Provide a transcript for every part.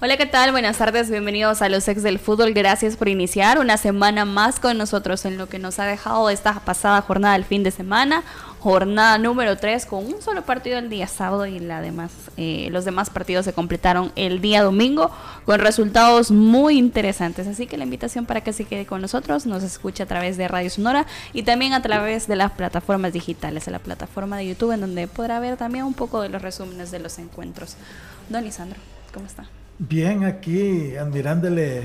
Hola, ¿qué tal? Buenas tardes, bienvenidos a los ex del fútbol. Gracias por iniciar una semana más con nosotros en lo que nos ha dejado esta pasada jornada del fin de semana. Jornada número 3 con un solo partido el día sábado y la demás, eh, los demás partidos se completaron el día domingo con resultados muy interesantes. Así que la invitación para que se quede con nosotros, nos escuche a través de Radio Sonora y también a través de las plataformas digitales, en la plataforma de YouTube en donde podrá ver también un poco de los resúmenes de los encuentros. Don Isandro, ¿cómo está? Bien, aquí admirándole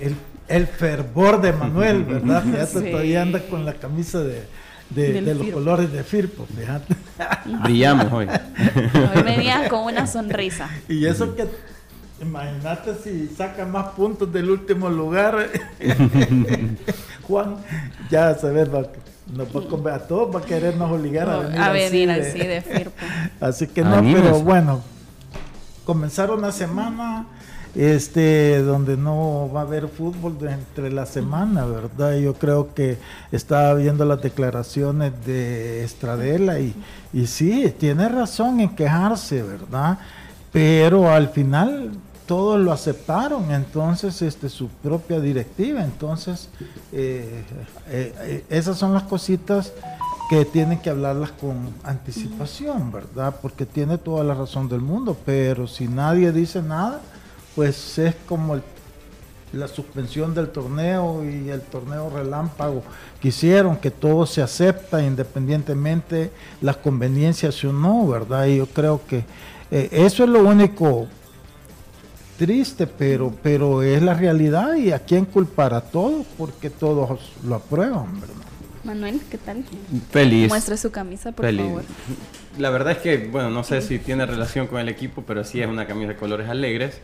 el, el fervor de Manuel, ¿verdad? Fíjate, todavía anda con la camisa de, de, los colores de Firpo, fíjate. Brillamos hoy. Hoy venía con una sonrisa. Y eso que, imagínate si saca más puntos del último lugar. Juan, ya se ve, a todos va a querernos obligar a venir, a venir así, de, Firpo. Así que no, pero bueno, comenzar una semana este donde no va a haber fútbol entre la semana, ¿verdad? Yo creo que estaba viendo las declaraciones de Estradela y, y sí, tiene razón en quejarse, ¿verdad? Pero al final todos lo aceptaron, entonces este su propia directiva, entonces eh, eh, esas son las cositas que tienen que hablarlas con anticipación, ¿verdad? Porque tiene toda la razón del mundo, pero si nadie dice nada, pues es como la suspensión del torneo y el torneo relámpago quisieron que todo se acepta independientemente las conveniencias o no, ¿verdad? Y yo creo que eh, eso es lo único triste, pero, pero es la realidad y a quién culpar a todos porque todos lo aprueban, ¿verdad? Manuel, ¿qué tal? Feliz. Muestre su camisa, por favor. La verdad es que, bueno, no sé si tiene relación con el equipo, pero sí es una camisa de colores alegres.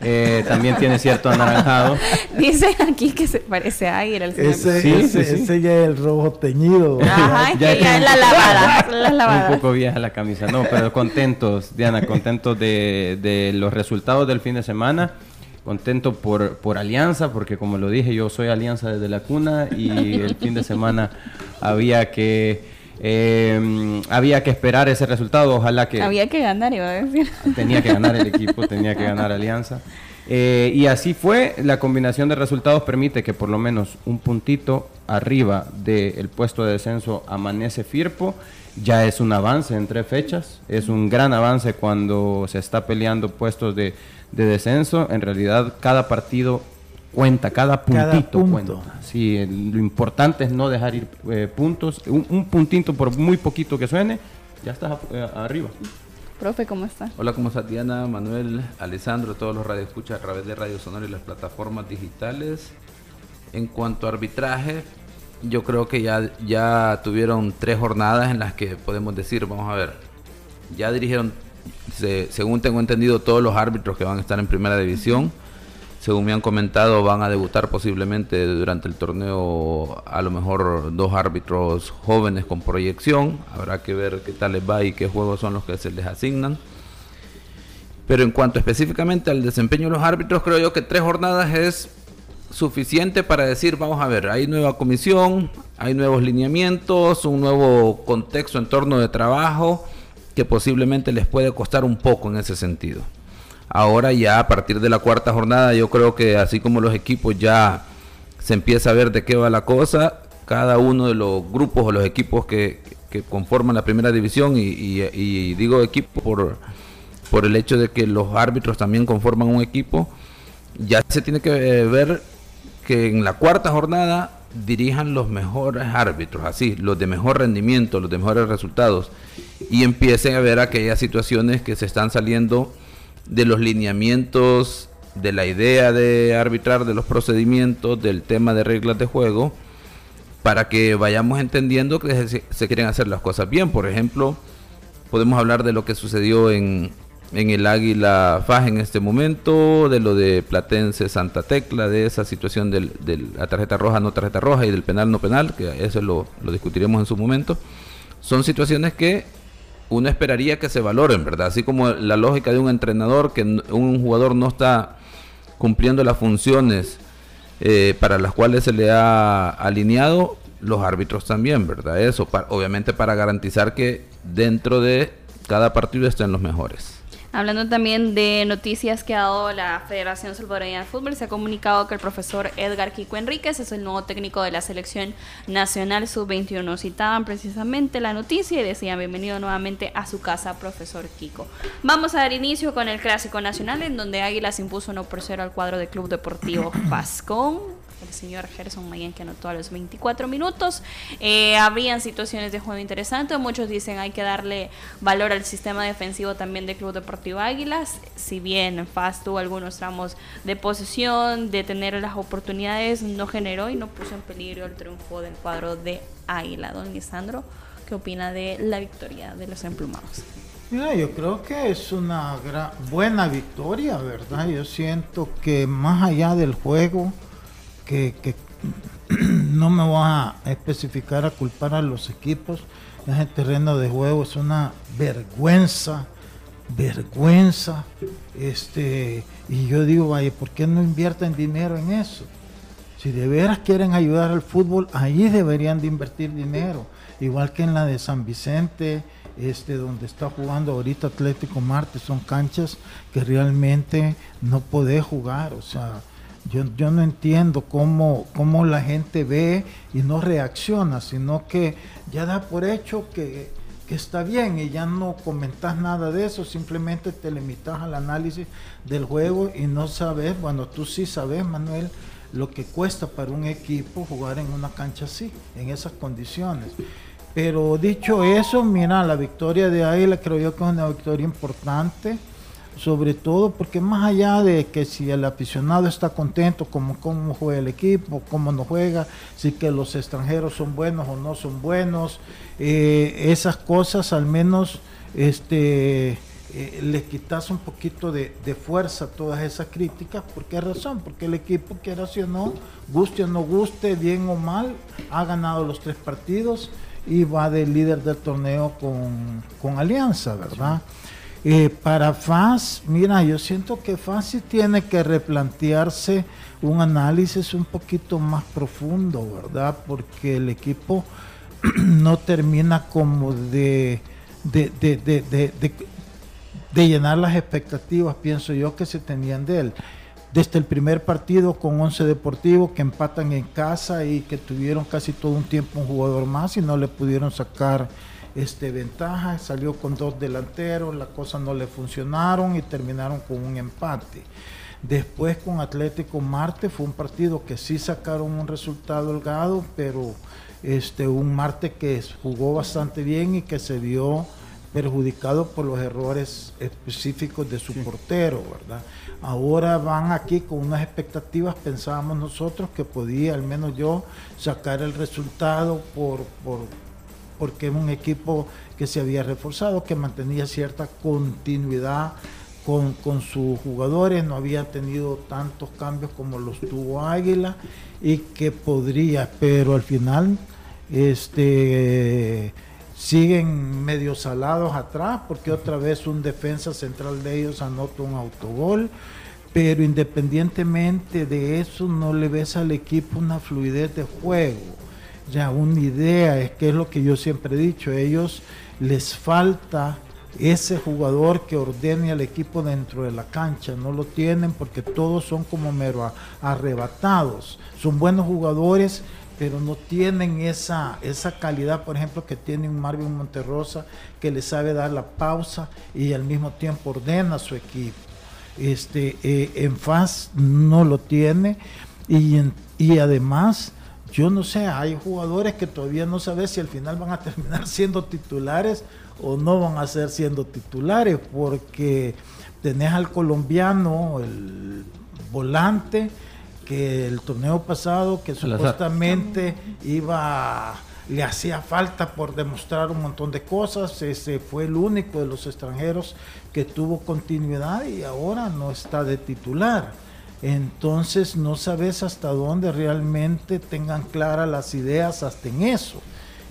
Eh, también tiene cierto anaranjado. Dice aquí que se parece a Aguirre. Ese, ¿Sí? ese, ya es el rojo teñido. Ajá, ya, que ya es la lavada, la Un poco vieja la camisa. No, pero contentos, Diana, contentos de, de los resultados del fin de semana contento por, por Alianza, porque como lo dije, yo soy Alianza desde la cuna y el fin de semana había que eh, había que esperar ese resultado. Ojalá que había que ganar, iba a decir. Tenía que ganar el equipo, tenía que ganar Alianza. Eh, y así fue, la combinación de resultados permite que por lo menos un puntito arriba del puesto de descenso amanece Firpo. Ya es un avance en tres fechas, es un gran avance cuando se está peleando puestos de, de descenso, en realidad cada partido cuenta, cada puntito cuenta. Sí, lo importante es no dejar ir eh, puntos. Un, puntito, por muy poquito que suene, ya estás eh, arriba. Profe, ¿cómo está? Hola, ¿cómo está Diana, Manuel, Alessandro, todos los radioescuchas a través de Radio Sonora y las plataformas digitales? En cuanto a arbitraje, yo creo que ya, ya tuvieron tres jornadas en las que podemos decir, vamos a ver, ya dirigieron según tengo entendido, todos los árbitros que van a estar en primera división, según me han comentado, van a debutar posiblemente durante el torneo a lo mejor dos árbitros jóvenes con proyección. Habrá que ver qué tal les va y qué juegos son los que se les asignan. Pero en cuanto específicamente al desempeño de los árbitros, creo yo que tres jornadas es suficiente para decir, vamos a ver, hay nueva comisión, hay nuevos lineamientos, un nuevo contexto en torno de trabajo que posiblemente les puede costar un poco en ese sentido. Ahora ya a partir de la cuarta jornada yo creo que así como los equipos ya se empieza a ver de qué va la cosa, cada uno de los grupos o los equipos que, conforman la primera división y, digo equipo por, por el hecho de que los árbitros también conforman un equipo, ya se tiene que ver que en la cuarta jornada dirijan los mejores árbitros, así, los de mejor rendimiento, los de mejores resultados, y empiecen a ver aquellas situaciones que se están saliendo de los lineamientos, de la idea de arbitrar, de los procedimientos, del tema de reglas de juego, para que vayamos entendiendo que se, quieren hacer las cosas bien. Por ejemplo, podemos hablar de lo que sucedió en, en el Águila Faj en este momento, de lo de Platense Santa Tecla, de esa situación de la tarjeta roja, no tarjeta roja y del penal, no penal, que eso lo, lo discutiremos en su momento. Son situaciones que uno esperaría que se valoren, ¿verdad? Así como la lógica de un entrenador, que un jugador no está cumpliendo las funciones eh, para las cuales se le ha alineado, los árbitros también, ¿verdad? Eso, obviamente para garantizar que dentro de cada partido estén los mejores. Hablando también de noticias que ha dado la Federación Salvadoreña de Fútbol, se ha comunicado que el profesor Edgar Kiko Enríquez es el nuevo técnico de la Selección Nacional Sub-21. Citaban precisamente la noticia y decían bienvenido nuevamente a su casa, profesor Kiko. Vamos a dar inicio con el Clásico Nacional, en donde Águilas impuso 1 por 0 al cuadro del Club Deportivo Pascón el señor Gerson Mayen que anotó a los 24 minutos. Eh, habrían situaciones de juego interesantes. Muchos dicen hay que darle valor al sistema defensivo también del Club Deportivo Águilas. Si bien FAS tuvo algunos tramos de posesión, de tener las oportunidades, no generó y no puso en peligro el triunfo del cuadro de Águila. Don Lisandro, ¿qué opina de la victoria de los emplumados? Mira, yo creo que es una buena victoria, ¿verdad? Yo siento que más allá del juego, que, no me voy a especificar a culpar a los equipos. En el terreno de juego es una vergüenza, vergüenza. Este, y yo digo, vaya, ¿por qué no invierten dinero en eso? Si de veras quieren ayudar al fútbol, ahí deberían de invertir dinero. Igual que en la de San Vicente, este, donde está jugando ahorita Atlético Marte, son canchas que realmente no puede jugar. O sea, yo, yo no entiendo cómo, cómo la gente ve y no reacciona, sino que ya da por hecho que, está bien y ya no comentas nada de eso, simplemente te limitas al análisis del juego y no sabes, bueno, tú sí sabes, Manuel, lo que cuesta para un equipo jugar en una cancha así, en esas condiciones. Pero dicho eso, mira, la victoria de Águila creo yo que es una victoria importante sobre todo porque más allá de que si el aficionado está contento como cómo juega el equipo, cómo no juega, si que los extranjeros son buenos o no son buenos, eh, esas cosas al menos este eh, le quitas un poquito de, fuerza a todas esas críticas, ¿por qué razón? Porque el equipo, quiera si o no, guste o no guste, bien o mal, ha ganado los tres partidos y va de líder del torneo con, con Alianza, ¿verdad? Eh, para FAS, mira, yo siento que FAS sí tiene que replantearse un análisis un poquito más profundo, ¿verdad? Porque el equipo no termina como de, de, de, llenar las expectativas, pienso yo, que se tenían de él. Desde el primer partido con 11 deportivos que empatan en casa y que tuvieron casi todo un tiempo un jugador más y no le pudieron sacar este, ventaja, salió con dos delanteros, las cosas no le funcionaron y terminaron con un empate. Después con Atlético Marte fue un partido que sí sacaron un resultado holgado, pero este, un Marte que jugó bastante bien y que se vio perjudicado por los errores específicos de su portero, ¿verdad? Ahora van aquí con unas expectativas, pensábamos nosotros que podía, al menos yo, sacar el resultado por, por porque es un equipo que se había reforzado, que mantenía cierta continuidad con, sus jugadores, no había tenido tantos cambios como los tuvo Águila y que podría, pero al final este, siguen medio salados atrás porque otra vez un defensa central de ellos anota un autogol pero independientemente de eso no le ves al equipo una fluidez de juego ya una idea, es que es lo que yo siempre he dicho, ellos les falta ese jugador que ordene al equipo dentro de la cancha, no lo tienen porque todos son como mero arrebatados, son buenos jugadores, pero no tienen esa, esa calidad, por ejemplo, que tiene un Marvin Monterrosa, que le sabe dar la pausa y al mismo tiempo ordena a su equipo. Este, eh, en FAS no lo tiene y, y además yo no sé, hay jugadores que todavía no sabes si al final van a terminar siendo titulares o no van a ser siendo titulares, porque tenés al colombiano, el volante, que el torneo pasado, que supuestamente iba le hacía falta por demostrar un montón de cosas. Ese fue el único de los extranjeros que tuvo continuidad y ahora no está de titular. Entonces no sabes hasta dónde realmente tengan claras las ideas hasta en eso.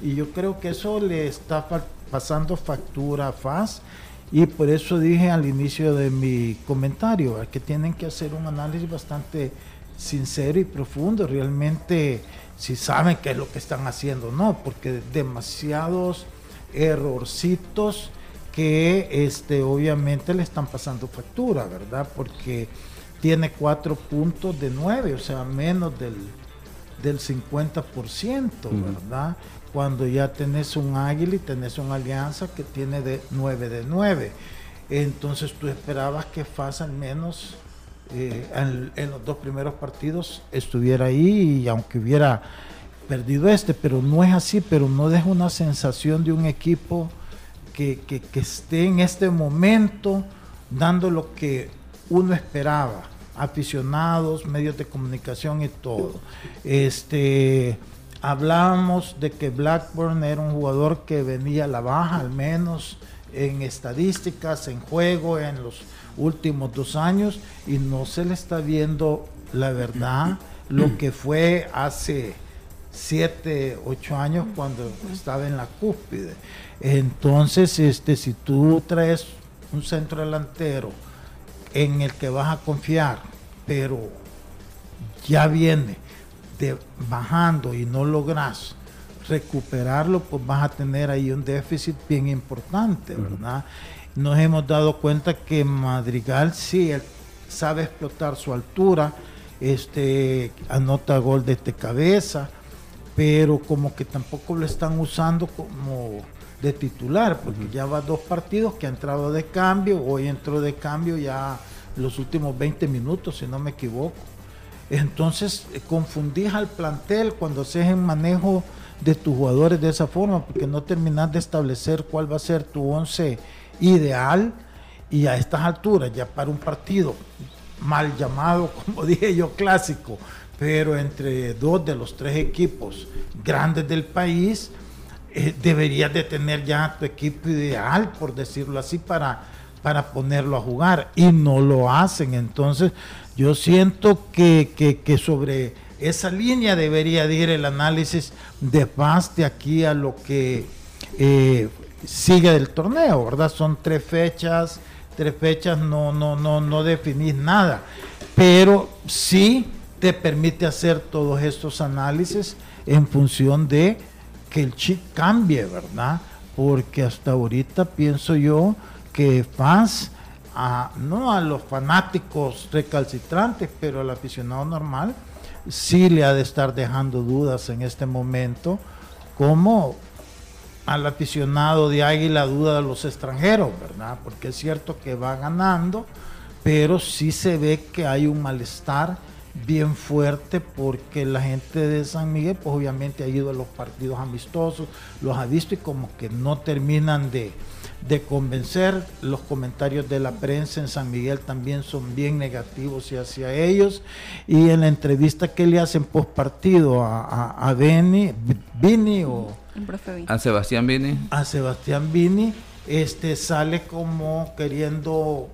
Y yo creo que eso le está pasando factura a FAS y por eso dije al inicio de mi comentario que tienen que hacer un análisis bastante sincero y profundo, realmente si saben qué es lo que están haciendo, no, porque demasiados errorcitos que este, obviamente le están pasando factura, ¿verdad? Porque tiene cuatro puntos de nueve, o sea, menos del, del 50%, ¿verdad? Cuando ya tenés un águila y tenés una alianza que tiene de 9 de 9. Entonces tú esperabas que FAS al menos eh, en, los dos primeros partidos estuviera ahí y aunque hubiera perdido este, pero no es así, pero no deja una sensación de un equipo que, que, que esté en este momento dando lo que uno esperaba, aficionados, medios de comunicación y todo. Este, hablábamos de que Blackburn era un jugador que venía a la baja, al menos en estadísticas, en juego, en los últimos dos años, y no se le está viendo la verdad, lo que fue hace siete, ocho años cuando estaba en la cúspide. Entonces, este, si tú traes un centro delantero en el que vas a confiar, pero ya viene de, bajando y no logras recuperarlo, pues vas a tener ahí un déficit bien importante, ¿verdad? Nos hemos dado cuenta que Madrigal sí sabe explotar su altura, este anota gol desde cabeza, pero como que tampoco lo están usando como de titular, porque ya va dos partidos que ha entrado de cambio, hoy entró de cambio ya los últimos 20 minutos, si no me equivoco. Entonces eh, confundís al plantel cuando haces el manejo de tus jugadores de esa forma, porque no terminas de establecer cuál va a ser tu once ideal y a estas alturas, ya para un partido mal llamado, como dije yo, clásico, pero entre dos de los tres equipos grandes del país, eh, deberías de tener ya tu equipo ideal, por decirlo así, para, para ponerlo a jugar y no lo hacen. Entonces, yo siento que, sobre esa línea debería ir el análisis de paz de aquí a lo que eh, sigue del torneo, ¿verdad? Son tres fechas, tres fechas no, no, no, no definís nada, pero sí te permite hacer todos estos análisis en función de que el chip cambie, ¿verdad? Porque hasta ahorita pienso yo que FAS no a los fanáticos recalcitrantes, pero al aficionado normal sí le ha de estar dejando dudas en este momento, como al aficionado de Águila duda de los extranjeros, ¿verdad? Porque es cierto que va ganando, pero sí se ve que hay un malestar bien fuerte porque la gente de San Miguel pues obviamente ha ido a los partidos amistosos, los ha visto y como que no terminan de, de convencer. Los comentarios de la prensa en San Miguel también son bien negativos y hacia ellos. Y en la entrevista que le hacen post partido a, a, Vini o a Sebastián Vini, a Sebastián Vini, este sale como queriendo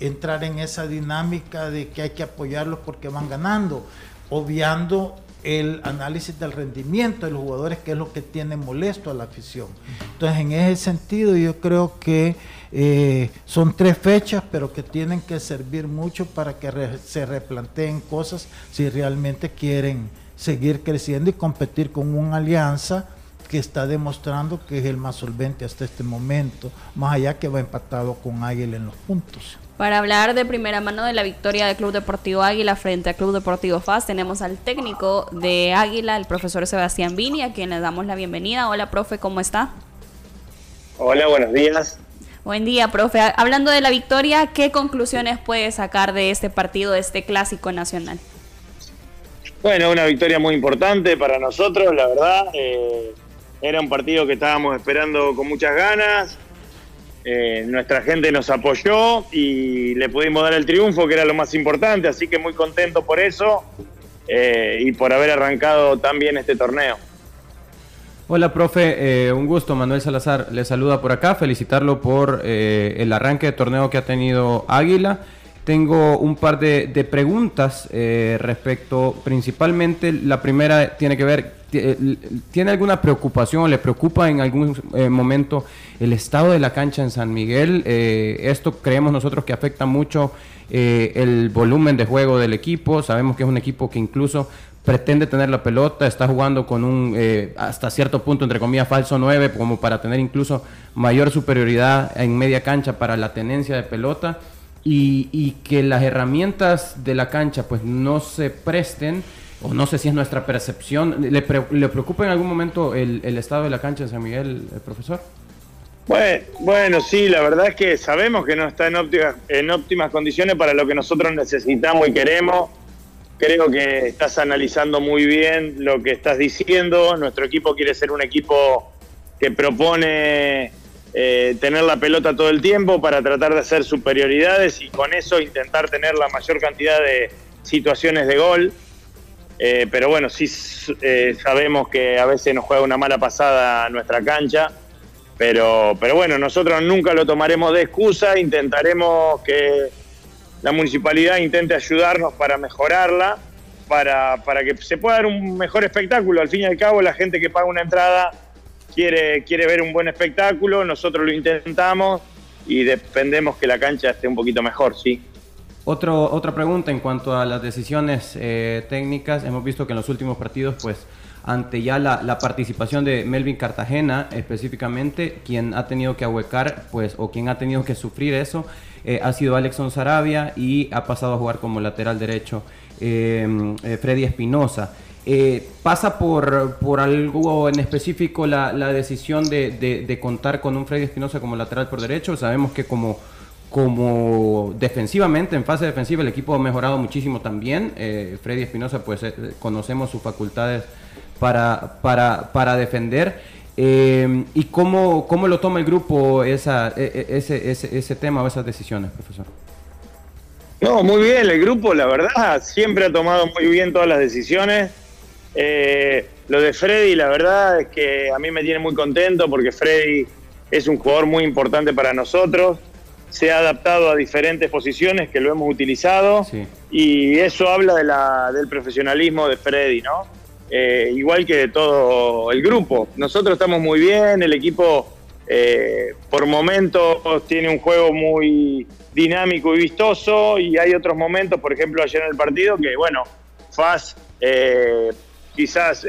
entrar en esa dinámica de que hay que apoyarlos porque van ganando, obviando el análisis del rendimiento de los jugadores, que es lo que tiene molesto a la afición. Entonces, en ese sentido, yo creo que eh, son tres fechas, pero que tienen que servir mucho para que se replanteen cosas si realmente quieren seguir creciendo y competir con una alianza que está demostrando que es el más solvente hasta este momento, más allá que va empatado con Águila en los puntos. Para hablar de primera mano de la victoria del Club Deportivo Águila frente al Club Deportivo FAS, tenemos al técnico de Águila, el profesor Sebastián Vini, a quien le damos la bienvenida. Hola, profe, ¿cómo está? Hola, buenos días. Buen día, profe. Hablando de la victoria, ¿qué conclusiones puede sacar de este partido, de este clásico nacional? Bueno, una victoria muy importante para nosotros, la verdad. Eh, era un partido que estábamos esperando con muchas ganas eh, nuestra gente nos apoyó y le pudimos dar el triunfo, que era lo más importante, así que muy contento por eso eh, y por haber arrancado tan bien este torneo. Hola, profe. Eh, un gusto. Manuel Salazar le saluda por acá. Felicitarlo por el arranque de torneo que ha tenido Águila. Tengo un par de, preguntas eh, respecto, principalmente la primera tiene que ver, ¿tiene alguna preocupación o le preocupa en algún momento el estado de la cancha en San Miguel? esto creemos nosotros que afecta mucho el volumen de juego del equipo. Sabemos que es un equipo que incluso pretende tener la pelota, está jugando con un, eh, hasta cierto punto, entre comillas, falso 9, como para tener incluso mayor superioridad en media cancha para la tenencia de pelota y, que las herramientas de la cancha pues no se presten, o no sé si es nuestra percepción, ¿le, preocupa en algún momento el, estado de la cancha de San Miguel, el profesor? Bueno, sí, la verdad es que sabemos que no está en óptimas condiciones para lo que nosotros necesitamos y queremos Creo que estás analizando muy bien lo que estás diciendo. Nuestro equipo quiere ser un equipo que propone eh, tener la pelota todo el tiempo para tratar de hacer superioridades y con eso intentar tener la mayor cantidad de situaciones de gol. Eh, pero bueno, sí eh, sabemos que a veces nos juega una mala pasada nuestra cancha. Pero, pero bueno, nosotros nunca lo tomaremos de excusa, intentaremos que la municipalidad intente ayudarnos para mejorarla, para, para que se pueda dar un mejor espectáculo. Al fin y al cabo, la gente que paga una entrada quiere, quiere ver un buen espectáculo, nosotros lo intentamos y dependemos que la cancha esté un poquito mejor, sí. Otro, otra pregunta en cuanto a las decisiones eh, técnicas. Hemos visto que en los últimos partidos, pues, ante ya la, participación de Melvin Cartagena específicamente, quien ha tenido que ahuecar, pues, o quien ha tenido que sufrir eso, eh, ha sido Alexon Sarabia y ha pasado a jugar como lateral derecho eh, Freddy Espinosa. ¿Pasa por, por algo en específico la, decisión de, contar con un Freddy Espinosa como lateral por derecho? Sabemos que como, como defensivamente, en fase defensiva, el equipo ha mejorado muchísimo también. Freddy Espinosa, pues conocemos sus facultades para, para, para defender. Eh, ¿Y cómo, cómo, lo toma el grupo esa, e, e, ese, ese, ese, tema o esas decisiones, profesor? No, muy bien, el grupo, la verdad, siempre ha tomado muy bien todas las decisiones. Eh, lo de Freddy, la verdad es que a mí me tiene muy contento porque Freddy es un jugador muy importante para nosotros. Se ha adaptado a diferentes posiciones que lo hemos utilizado y eso habla de la, del profesionalismo de Freddy, ¿no? Eh, igual que de todo el grupo. Nosotros estamos muy bien, el equipo eh, por momentos tiene un juego muy dinámico y vistoso y hay otros momentos, por ejemplo ayer en el partido, que bueno, Faz eh, quizás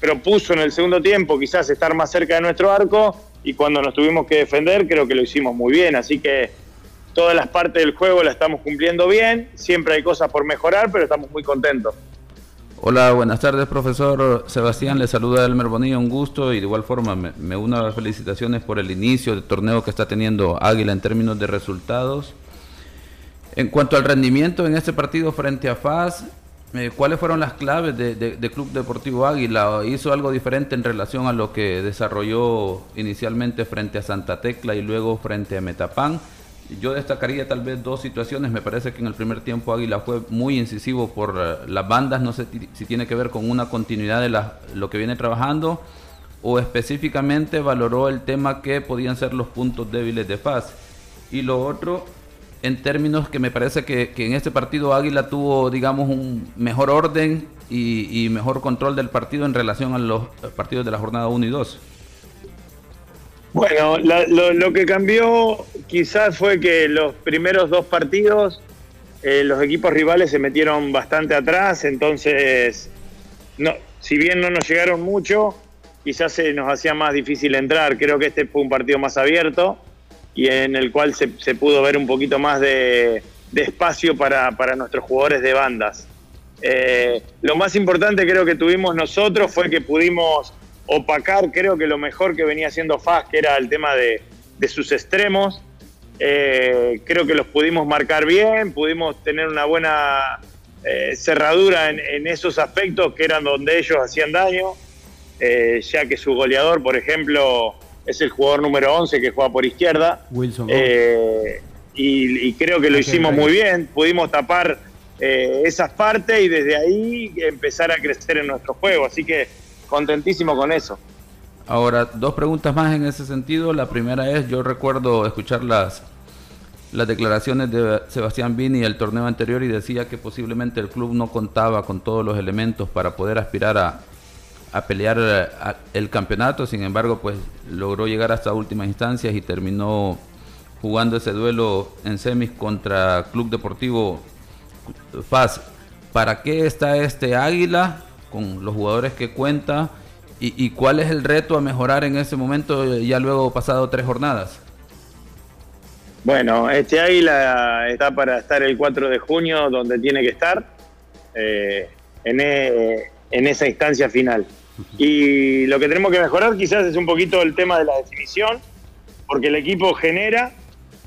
propuso en el segundo tiempo quizás estar más cerca de nuestro arco y cuando nos tuvimos que defender creo que lo hicimos muy bien, así que todas las partes del juego la estamos cumpliendo bien, siempre hay cosas por mejorar, pero estamos muy contentos. Hola, buenas tardes, profesor Sebastián. Le saluda Elmer Bonilla, un gusto y de igual forma me, uno a las felicitaciones por el inicio del torneo que está teniendo Águila en términos de resultados. En cuanto al rendimiento en este partido frente a FAS, eh, ¿cuáles fueron las claves de, Club Deportivo Águila? ¿Hizo algo diferente en relación a lo que desarrolló inicialmente frente a Santa Tecla y luego frente a Metapán? Yo destacaría tal vez dos situaciones. Me parece que en el primer tiempo Águila fue muy incisivo por eh, las bandas. No sé si tiene que ver con una continuidad de lo que viene trabajando o específicamente valoró el tema que podían ser los puntos débiles de Faz. Y lo otro, en términos que me parece que, en este partido Águila tuvo, digamos, un mejor orden y, mejor control del partido en relación a los partidos de la jornada 1 y 2. Bueno, lo, que cambió quizás fue que los primeros dos partidos eh, los equipos rivales se metieron bastante atrás, entonces, no, si bien no nos llegaron mucho, quizás se nos hacía más difícil entrar. Creo que este fue un partido más abierto y en el cual se, pudo ver un poquito más de, espacio para, nuestros jugadores de bandas. Eh, lo más importante creo que tuvimos nosotros fue que pudimos opacar, creo que lo mejor que venía haciendo Faz, que era el tema de, sus extremos. Eh, creo que los pudimos marcar bien, pudimos tener una buena eh, cerradura en, esos aspectos que eran donde ellos hacían daño, ya que su goleador, por ejemplo, es el jugador número 11 que juega por izquierda. Wilson. Y, y, creo que lo hicimos muy bien, pudimos tapar esas partes y desde ahí empezar a crecer en nuestro juego. Así que contentísimo con eso. Ahora, dos preguntas más en ese sentido. La primera es, yo recuerdo escuchar las, las declaraciones de Sebastián Vini el torneo anterior y decía que posiblemente el club no contaba con todos los elementos para poder aspirar a, a pelear eh, el campeonato. Sin embargo, pues logró llegar hasta últimas instancias y terminó jugando ese duelo en semis contra Club Deportivo FAS. ¿Para qué está este Águila con los jugadores que cuenta? ¿Y, cuál es el reto a mejorar en ese momento, ya luego pasado tres jornadas? Bueno, este Águila está para estar el 4 de junio donde tiene que estar, eh, en, e, en esa instancia final. Y lo que tenemos que mejorar quizás es un poquito el tema de la definición, porque el equipo genera,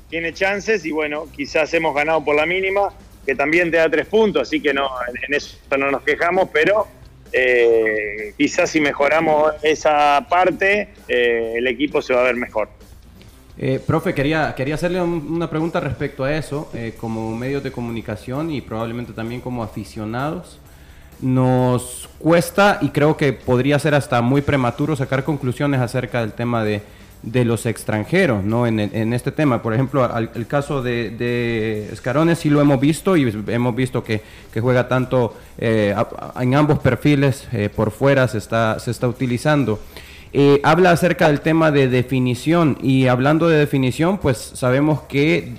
tiene chances y bueno, quizás hemos ganado por la mínima, que también te da tres puntos, así que no, en eso no nos quejamos, pero eh, quizás si mejoramos esa parte, eh, el equipo se va a ver mejor. Eh, profe, quería, quería hacerle una pregunta respecto a eso, como medios de comunicación y probablemente también como aficionados. Nos cuesta y creo que podría ser hasta muy prematuro sacar conclusiones acerca del tema de, de los extranjeros, ¿no? En, en, este tema, por ejemplo, el caso de, de Escarones sí lo hemos visto y hemos visto que, juega tanto eh, en ambos perfiles, eh, por fuera se está, se está utilizando. Eh, habla acerca del tema de definición y hablando de definición, pues sabemos que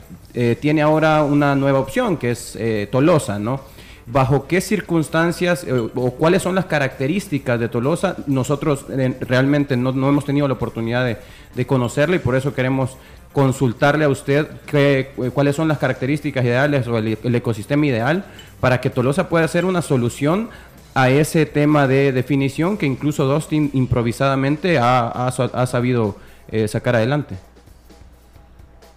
tiene ahora una nueva opción que es Tolosa, ¿no? Bajo qué circunstancias eh, o cuáles son las características de Tolosa. Nosotros eh, realmente no, hemos tenido la oportunidad de, de conocerla y por eso queremos consultarle a usted qué, eh, cuáles son las características ideales o el, ecosistema ideal para que Tolosa pueda ser una solución a ese tema de definición que incluso Dustin improvisadamente ha, ha, sabido sacar adelante.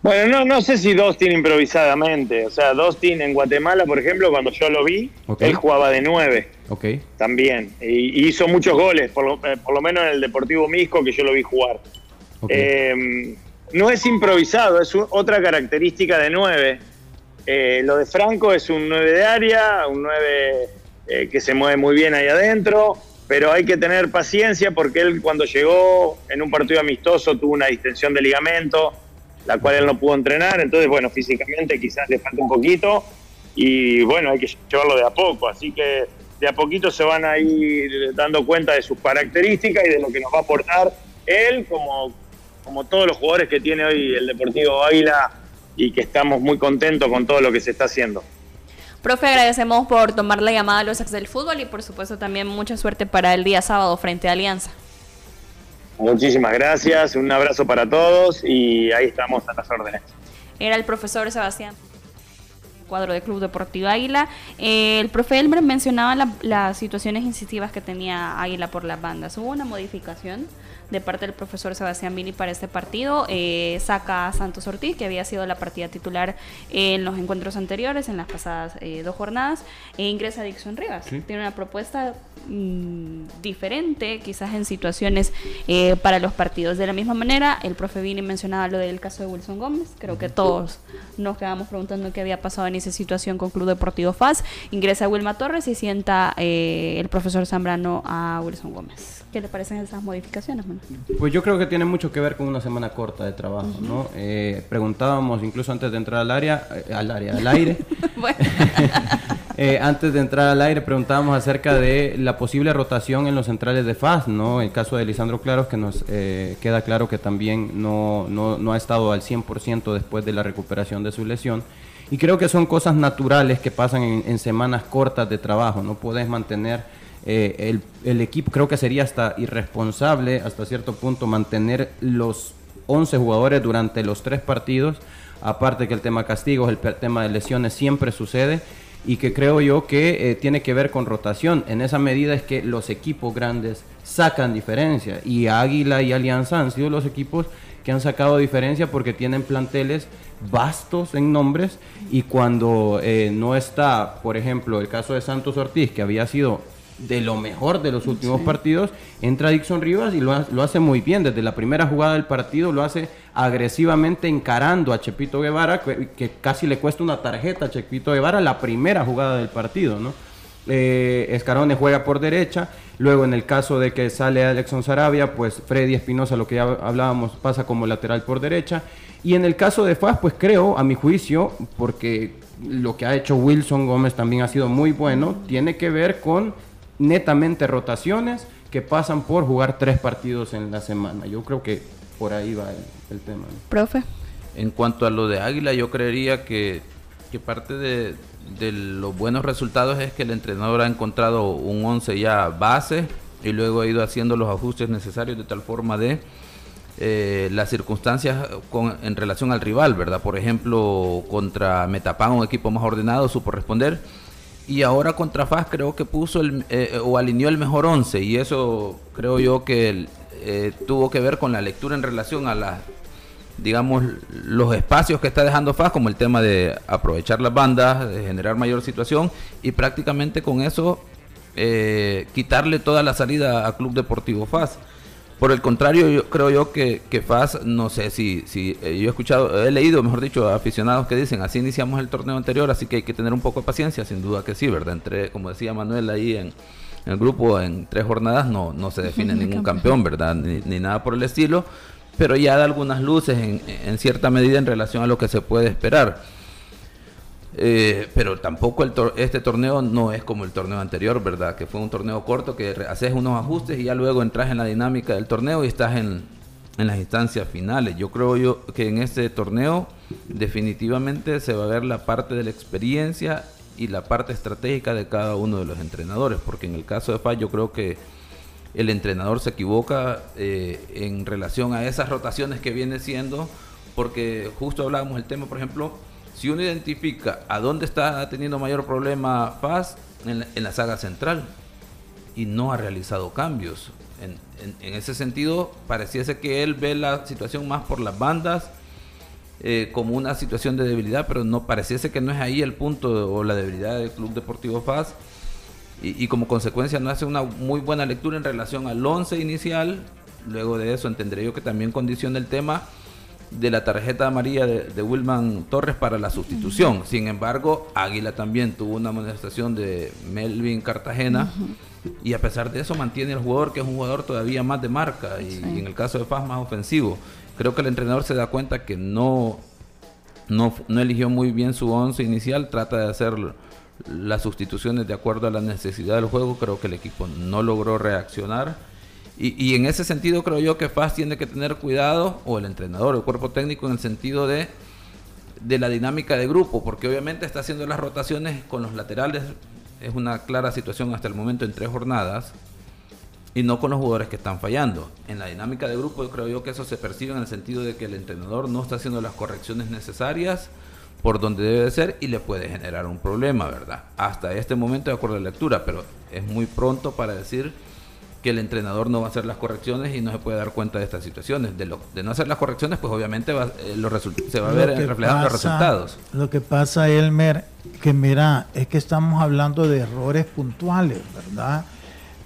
Bueno, no, no sé si Dostin improvisadamente. O sea, Dostin en Guatemala, por ejemplo, cuando yo lo vi, él jugaba de nueve. Ok. También. Y, hizo muchos goles, por lo, eh, por lo, menos en el Deportivo Misco que yo lo vi jugar. Em, no es improvisado, es otra característica de nueve. Eh, lo de Franco es un nueve de área, un nueve eh, que se mueve muy bien ahí adentro, pero hay que tener paciencia porque él cuando llegó en un partido amistoso tuvo una distensión de ligamento la cual él no pudo entrenar, entonces bueno, físicamente quizás le falta un poquito y bueno, hay que llevarlo de a poco, así que de a poquito se van a ir dando cuenta de sus características y de lo que nos va a aportar él como, como todos los jugadores que tiene hoy el Deportivo Águila y que estamos muy contentos con todo lo que se está haciendo. Profe, agradecemos por tomar la llamada a los ex del fútbol y por supuesto también mucha suerte para el día sábado frente a Alianza. Muchísimas gracias, un abrazo para todos y ahí estamos a las órdenes. Era el profesor Sebastián cuadro de Club Deportivo Águila. Eh, el profe Elmer mencionaba las situaciones incisivas que tenía Águila por las bandas. Hubo una modificación de parte del profesor Sebastián Vini para este partido. Eh, saca a Santos Ortiz, que había sido la partida titular en los encuentros anteriores, en las pasadas eh, dos jornadas, e ingresa a Dixon Rivas. Tiene una propuesta mm, diferente, quizás en situaciones eh, para los partidos. De la misma manera, el profe Vini mencionaba lo del caso de Wilson Gómez. Creo que todos nos quedamos preguntando qué había pasado en esa situación con Club Deportivo FAS. Ingresa Wilma Torres y sienta el profesor Zambrano a Wilson Gómez. ¿Qué le parecen esas modificaciones? Pues yo creo que tiene mucho que ver con una semana corta de trabajo, ¿no? Eh, preguntábamos incluso antes de entrar al área, eh, al área, al aire. Eh, antes de entrar al aire preguntábamos acerca de la posible rotación en los centrales de FAS, ¿no? El caso de Lisandro Claros, que nos queda claro que también no, no, no ha estado al 100% después de la recuperación de su lesión. Y creo que son cosas naturales que pasan en, en semanas cortas de trabajo, no puedes mantener eh, el, equipo creo que sería hasta irresponsable hasta cierto punto mantener los 11 jugadores durante los tres partidos, aparte que el tema castigos, el tema de lesiones siempre sucede y que creo yo que eh, tiene que ver con rotación. En esa medida es que los equipos grandes sacan diferencia y Águila y Alianza han sido los equipos que han sacado diferencia porque tienen planteles vastos en nombres y cuando eh, no está, por ejemplo, el caso de Santos Ortiz, que había sido de lo mejor de los últimos partidos, entra Dixon Rivas y lo, hace muy bien. Desde la primera jugada del partido lo hace agresivamente encarando a Chepito Guevara, que, casi le cuesta una tarjeta a Chepito Guevara la primera jugada del partido, ¿no? eh, Escarone juega por derecha, luego en el caso de que sale Alexon Sarabia, pues Freddy Espinosa, lo que ya hablábamos, pasa como lateral por derecha, y en el caso de Faz, pues creo, a mi juicio, porque lo que ha hecho Wilson Gómez también ha sido muy bueno, tiene que ver con netamente rotaciones que pasan por jugar tres partidos en la semana. Yo creo que por ahí va el, tema. Profe. En cuanto a lo de Águila, yo creería que, que parte de, de los buenos resultados es que el entrenador ha encontrado un 11 ya base y luego ha ido haciendo los ajustes necesarios de tal forma de eh, las circunstancias con, en relación al rival, ¿verdad? Por ejemplo, contra Metapan, un equipo más ordenado, supo responder. Y ahora contra FAS creo que puso el, eh, o alineó el mejor 11 y eso creo yo que eh, tuvo que ver con la lectura en relación a las digamos, los espacios que está dejando FAS, como el tema de aprovechar las bandas, de generar mayor situación, y prácticamente con eso eh, quitarle toda la salida a Club Deportivo FAS. Por el contrario, yo creo yo que, que FAS, no sé si, si eh, yo he escuchado, he leído, mejor dicho, aficionados que dicen, así iniciamos el torneo anterior, así que hay que tener un poco de paciencia, sin duda que sí, ¿verdad? Entre, como decía Manuel ahí en, el grupo, en tres jornadas no, no se define ningún campeón, ¿verdad? Ni, ni nada por el estilo pero ya da algunas luces en, cierta medida en relación a lo que se puede esperar. Eh, pero tampoco el este torneo no es como el torneo anterior, ¿verdad? Que fue un torneo corto que haces unos ajustes y ya luego entras en la dinámica del torneo y estás en, en las instancias finales. Yo creo yo que en este torneo definitivamente se va a ver la parte de la experiencia y la parte estratégica de cada uno de los entrenadores, porque en el caso de FA yo creo que el entrenador se equivoca eh, en relación a esas rotaciones que viene siendo, porque justo hablábamos del tema, por ejemplo, si uno identifica a dónde está teniendo mayor problema Paz, en la, saga central, y no ha realizado cambios. En, ese sentido, pareciese que él ve la situación más por las bandas, eh, como una situación de debilidad, pero no pareciese que no es ahí el punto o la debilidad del Club Deportivo Paz y, como consecuencia no hace una muy buena lectura en relación al 11 inicial. Luego de eso entenderé yo que también condiciona el tema de la tarjeta amarilla de, de Wilman Torres para la sustitución. Sin embargo, Águila también tuvo una manifestación de Melvin Cartagena. Y a pesar de eso mantiene el jugador que es un jugador todavía más de marca y, en el caso de Paz más ofensivo. Creo que el entrenador se da cuenta que no, no, no eligió muy bien su once inicial, trata de hacerlo las sustituciones de acuerdo a la necesidad del juego, creo que el equipo no logró reaccionar. Y, en ese sentido creo yo que Faz tiene que tener cuidado, o el entrenador, el cuerpo técnico, en el sentido de, de la dinámica de grupo, porque obviamente está haciendo las rotaciones con los laterales, es una clara situación hasta el momento en tres jornadas, y no con los jugadores que están fallando. En la dinámica de grupo creo yo que eso se percibe en el sentido de que el entrenador no está haciendo las correcciones necesarias, por donde debe de ser y le puede generar un problema, ¿verdad? Hasta este momento de acuerdo a la lectura, pero es muy pronto para decir que el entrenador no va a hacer las correcciones y no se puede dar cuenta de estas situaciones. De, lo, de no hacer las correcciones, pues obviamente va, eh, se va a ver reflejados los resultados. Lo que pasa, Elmer, que mira, es que estamos hablando de errores puntuales, ¿verdad?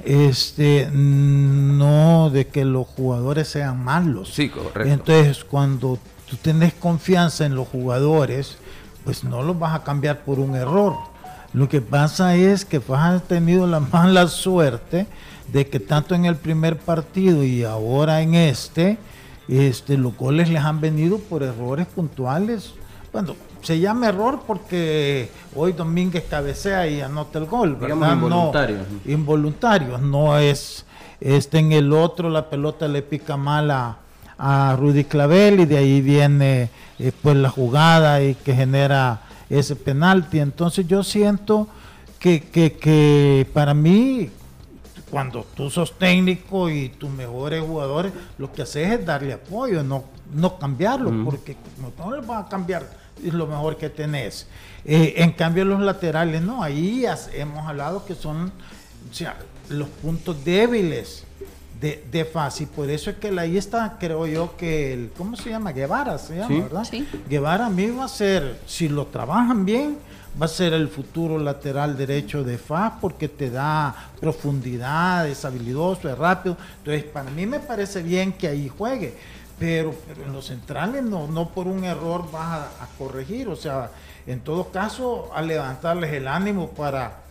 Este, no de que los jugadores sean malos. Sí, correcto. Entonces, cuando tú tienes confianza en los jugadores, pues no lo vas a cambiar por un error. Lo que pasa es que has tenido la mala suerte de que tanto en el primer partido y ahora en este, este, los goles les han venido por errores puntuales. Bueno, se llama error porque hoy Domínguez cabecea y anota el gol, ¿verdad? involuntarios. No, involuntarios, no es este en el otro la pelota le pica mal a, a Rudy Clavel y de ahí viene pues la jugada y que genera ese penalti. Entonces yo siento que, que, para mí, cuando tú sos técnico y tus mejores jugadores, lo que haces es darle apoyo, no, no cambiarlo, porque no, les va a cambiar, es lo mejor que tenés. Eh, en cambio los laterales, no, ahí hemos hablado que son sea, los puntos débiles de, de fácil. Por eso es que ahí está, creo yo, que el, ¿cómo se llama? Guevara se llama, ¿verdad? Guevara a mí va a ser, si lo trabajan bien, va a ser el futuro lateral derecho de FAS porque te da profundidad, es habilidoso, es rápido. Entonces, para mí me parece bien que ahí juegue. Pero, en los centrales no, no por un error vas a corregir. O sea, en todo caso, a levantarles el ánimo para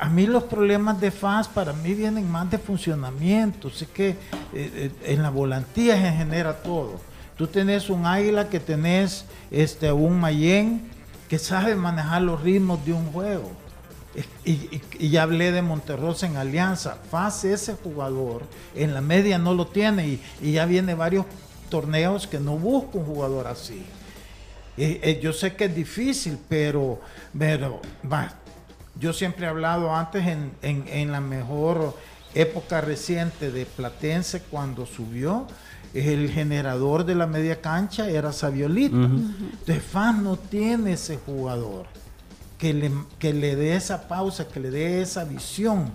a mí los problemas de FAS para mí vienen más de funcionamiento. Sé que eh, eh, en la volantía se genera todo. Tú tenés un águila que tenés este, un Mayen que sabe manejar los ritmos de un juego. Y, ya hablé de Monterrosa en Alianza. FAS ese jugador en la media no lo tiene y, ya viene varios torneos que no busca un jugador así. yo sé que es difícil, pero, pero va, yo siempre he hablado antes en, la mejor época reciente de Platense cuando subió, el generador de la media cancha era Saviolito. Entonces FAN no tiene ese jugador que le, que le dé esa pausa, que le dé esa visión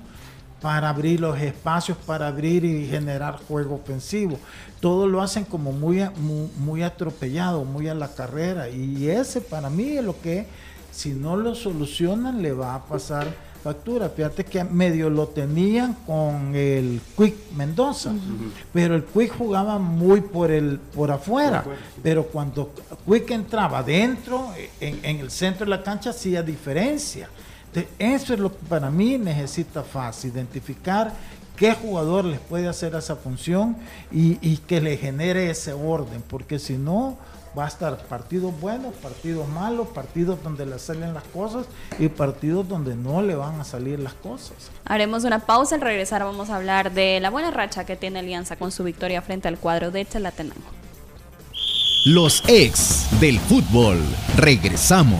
para abrir los espacios, para abrir y generar juego ofensivo. Todo lo hacen como muy, muy, muy atropellado, muy a la carrera. Y ese para mí es lo que si no lo solucionan le va a pasar factura. Fíjate que medio lo tenían con el Quick Mendoza, pero el Quick jugaba muy por el por afuera, pero cuando Quick entraba dentro, en, el centro de la cancha hacía diferencia. eso es lo que para mí necesita fácil, identificar qué jugador les puede hacer esa función y, y que le genere ese orden, porque si no, va a estar partidos buenos, partidos malos, partidos donde le salen las cosas y partidos donde no le van a salir las cosas. Haremos una pausa, al regresar vamos a hablar de la buena racha que tiene Alianza con su victoria frente al cuadro de Chalatenango. Los ex del fútbol. Regresamos.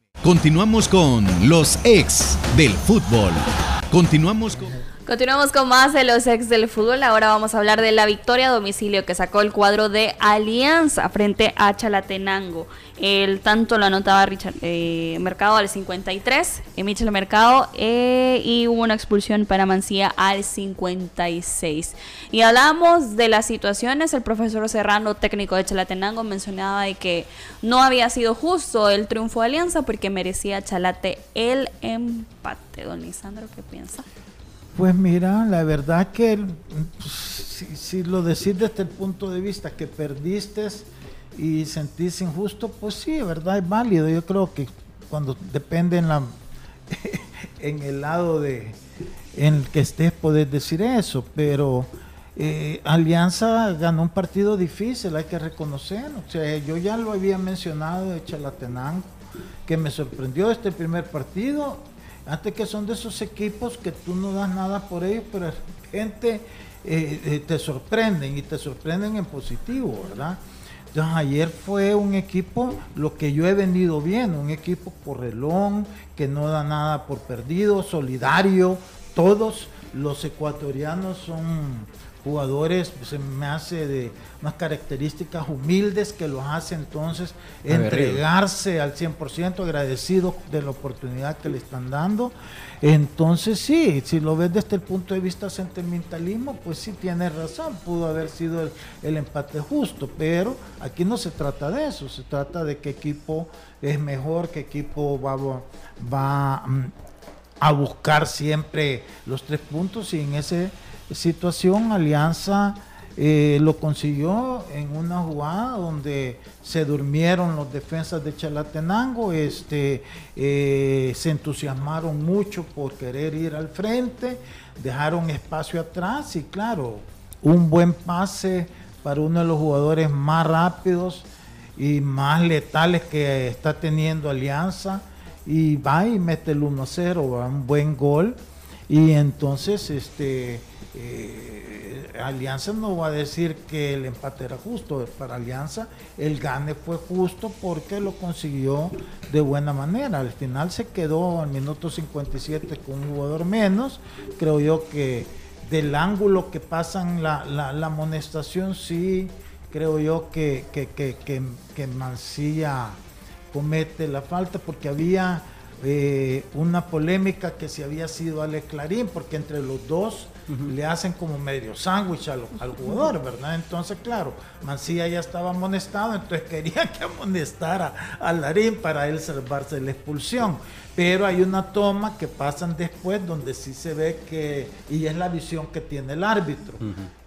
Continuamos con los ex del fútbol. Continuamos con... Continuamos con más de los ex del fútbol. Ahora vamos a hablar de la victoria a domicilio que sacó el cuadro de Alianza frente a Chalatenango. El tanto lo anotaba Richard eh, Mercado al 53, eh, Michel Mercado, eh, y hubo una expulsión para Mancía al 56. Y hablamos de las situaciones, el profesor Serrano, técnico de Chalatenango, mencionaba de que no había sido justo el triunfo de Alianza porque merecía Chalate el empate. Don Lisandro, ¿qué piensa? Pues mira, la verdad que si, lo decís desde el punto de vista que perdiste y sentirse injusto, pues sí, verdad, es válido. Yo creo que cuando depende en, la, en el lado de en el que estés poder decir eso, pero eh, Alianza ganó un partido difícil, hay que reconocerlo. O sea, yo ya lo había mencionado de Chalatenango, que me sorprendió este primer partido, antes que son de esos equipos que tú no das nada por ellos, pero gente eh, eh, te sorprenden y te sorprenden en positivo, ¿verdad? Entonces ayer fue un equipo, lo que yo he venido viendo, un equipo correlón, que no da nada por perdido, solidario, todos los ecuatorianos son jugadores, se me hace de unas características humildes que los hace entonces entregarse al 100% agradecido de la oportunidad que le están dando. Entonces sí, si lo ves desde el punto de vista sentimentalismo, pues sí tiene razón, pudo haber sido el, empate justo, pero aquí no se trata de eso, se trata de qué equipo es mejor, qué equipo va, va mm, a buscar siempre los tres puntos y en esa situación Alianza eh, lo consiguió en una jugada donde se durmieron los defensas de Chalatenango, este, eh, se entusiasmaron mucho por querer ir al frente, dejaron espacio atrás y claro, un buen pase para uno de los jugadores más rápidos y más letales que está teniendo Alianza y va y mete el 1-0, un buen gol. Y entonces este eh, Alianza no va a decir que el empate era justo. Para Alianza el gane fue justo porque lo consiguió de buena manera. Al final se quedó al minuto 57 con un jugador menos. Creo yo que del ángulo que pasan la, la, amonestación, sí, creo yo que, que, que, que Mancilla comete la falta porque había eh, una polémica que si había sido Alex Clarín, porque entre los dos le hacen como medio sándwich al, jugador, ¿verdad? Entonces, claro, Mancilla ya estaba amonestado, entonces quería que amonestara a Larín para él salvarse de la expulsión. Pero hay una toma que pasan después donde sí se ve que, y es la visión que tiene el árbitro.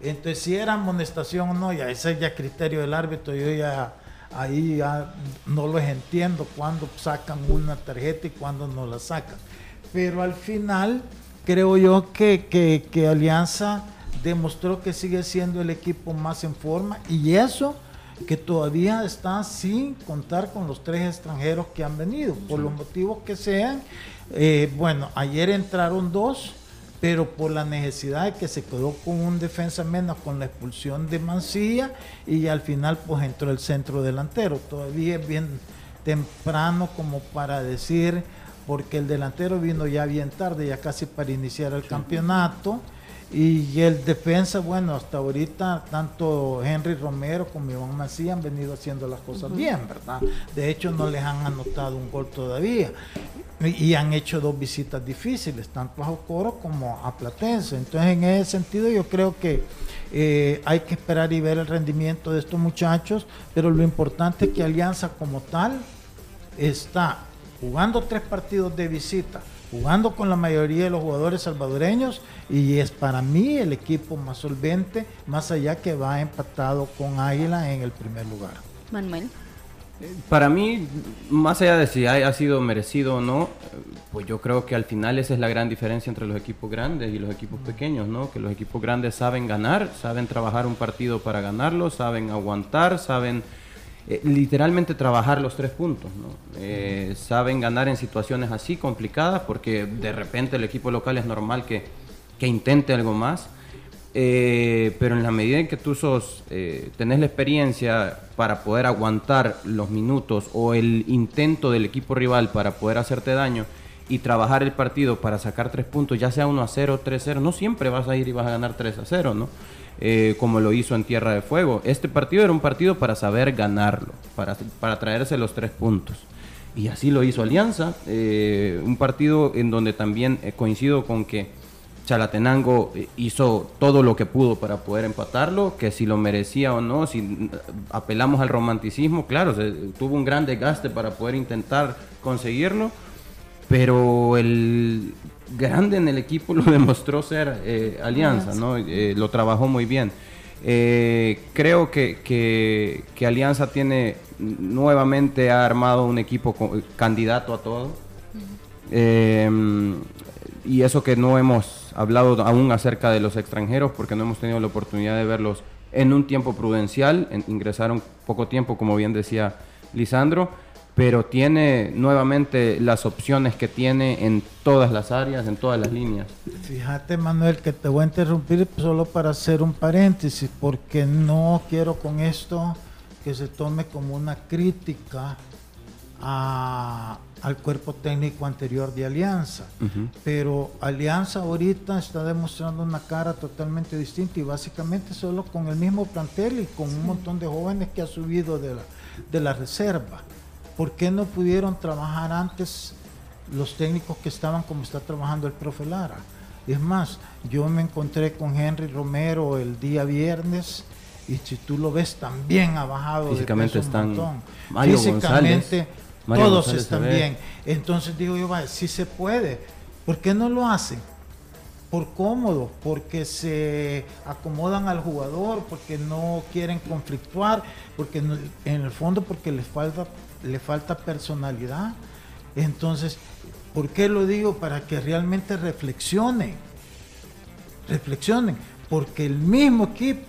Entonces, si era amonestación o no, ya ese es ya criterio del árbitro, yo ya ahí ya no los entiendo cuando sacan una tarjeta y cuando no la sacan. Pero al final creo yo que, que, Alianza demostró que sigue siendo el equipo más en forma y eso que todavía está sin contar con los tres extranjeros que han venido, por los motivos que sean. Eh, bueno, ayer entraron dos, pero por la necesidad de que se quedó con un defensa menos con la expulsión de Mancilla y al final pues entró el centro delantero. Todavía es bien temprano como para decir, porque el delantero vino ya bien tarde, ya casi para iniciar el campeonato. Y el defensa, bueno, hasta ahorita tanto Henry Romero como Iván Mancilla han venido haciendo las cosas bien, ¿verdad? De hecho, no les han anotado un gol todavía y han hecho dos visitas difíciles, tanto a Jocoro como a Platense. Entonces, en ese sentido, yo creo que eh, hay que esperar y ver el rendimiento de estos muchachos, pero lo importante es que Alianza como tal está jugando tres partidos de visita, jugando con la mayoría de los jugadores salvadoreños y es para mí el equipo más solvente, más allá que va empatado con Águila en el primer lugar. Manuel. Para mí, más allá de si ha, sido merecido o no, pues yo creo que al final esa es la gran diferencia entre los equipos grandes y los equipos pequeños, ¿no? Que los equipos grandes saben ganar, saben trabajar un partido para ganarlo, saben aguantar, saben eh, literalmente trabajar los tres puntos, ¿no? Eh, saben ganar en situaciones así complicadas porque de repente el equipo local es normal que, que intente algo más eh, pero en la medida en que tú sos, eh, tenés la experiencia para poder aguantar los minutos o el intento del equipo rival para poder hacerte daño y trabajar el partido para sacar tres puntos, ya sea 1 a 0, 3 a 0, no siempre vas a ir y vas a ganar 3 a 0, ¿no? Eh, como lo hizo en Tierra de Fuego. Este partido era un partido para saber ganarlo, para, para traerse los tres puntos. Y así lo hizo Alianza, un partido en donde también coincido con que Chalatenango eh, hizo todo lo que pudo para poder empatarlo, que si lo merecía o no, si apelamos al romanticismo, claro, se, tuvo un gran desgaste para poder intentar conseguirlo, pero el grande en el equipo lo demostró ser eh, Alianza, ¿no? Eh, lo trabajó muy bien. Eh, creo que, que, Alianza tiene nuevamente ha armado un equipo candidato a todo. Em, y eso que no hemos hablado aún acerca de los extranjeros porque no hemos tenido la oportunidad de verlos en un tiempo prudencial. ingresaron poco tiempo, como bien decía Lisandro pero tiene nuevamente las opciones que tiene en todas las áreas, en todas las líneas. Fíjate Manuel que te voy a interrumpir solo para hacer un paréntesis, porque no quiero con esto que se tome como una crítica al cuerpo técnico anterior de Alianza. Pero Alianza ahorita está demostrando una cara totalmente distinta y básicamente solo con el mismo plantel y con un montón de jóvenes que ha subido de la, de la reserva. ¿Por qué no pudieron trabajar antes los técnicos que estaban como está trabajando el profe Lara? Es más, yo me encontré con Henry Romero el día viernes y si tú lo ves también ha bajado físicamente de están físicamente todos están bien entonces digo yo si se puede ¿por qué no lo hacen? por cómodo porque se acomodan al jugador porque no quieren conflictuar porque en el fondo porque les falta le falta personalidad. Entonces, ¿por qué lo digo? Para que realmente reflexionen. Reflexionen. Porque el mismo equipo,